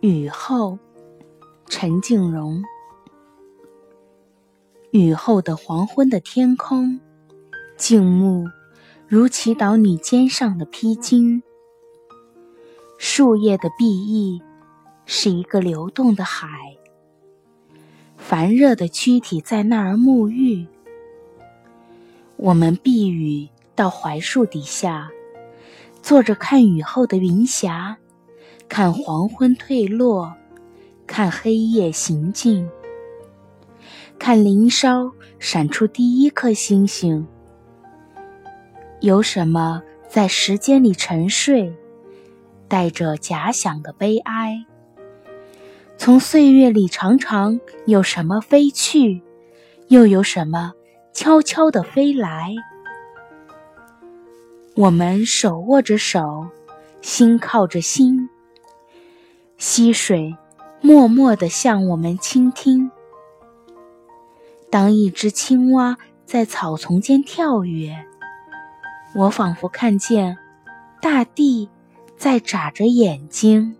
雨后，陈静荣。雨后的黄昏的天空，静穆如祈祷你肩上的披巾。树叶的碧翼是一个流动的海，烦热的躯体在那儿沐浴。我们避雨到槐树底下，坐着看雨后的云霞。看黄昏退落，看黑夜行进，看林梢闪出第一颗星星。有什么在时间里沉睡，带着假想的悲哀？从岁月里常常有什么飞去，又有什么悄悄地飞来？我们手握着手，心靠着心。溪水默默地向我们倾听。当一只青蛙在草丛间跳跃，我仿佛看见大地在眨着眼睛。